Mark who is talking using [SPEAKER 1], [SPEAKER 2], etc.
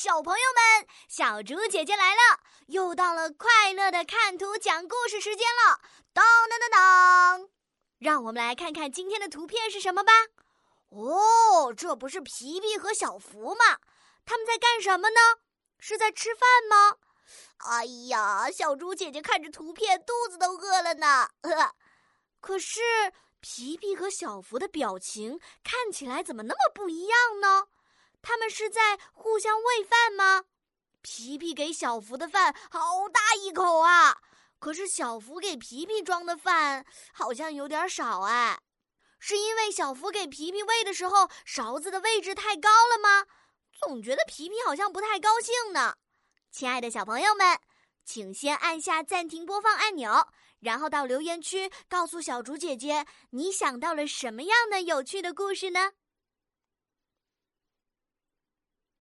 [SPEAKER 1] 小朋友们，小猪姐姐来了！又到了快乐的看图讲故事时间了。当当当当，让我们来看看今天的图片是什么吧。哦，这不是皮皮和小福吗？他们在干什么呢？是在吃饭吗？哎呀，小猪姐姐看着图片，肚子都饿了呢。可是皮皮和小福的表情看起来怎么那么不一样呢？他们是在互相喂饭吗？皮皮给小福的饭好大一口啊，可是小福给皮皮装的饭好像有点少哎，是因为小福给皮皮喂的时候勺子的位置太高了吗？总觉得皮皮好像不太高兴呢。亲爱的小朋友们，请先按下暂停播放按钮，然后到留言区告诉小竹姐姐你想到了什么样的有趣的故事呢？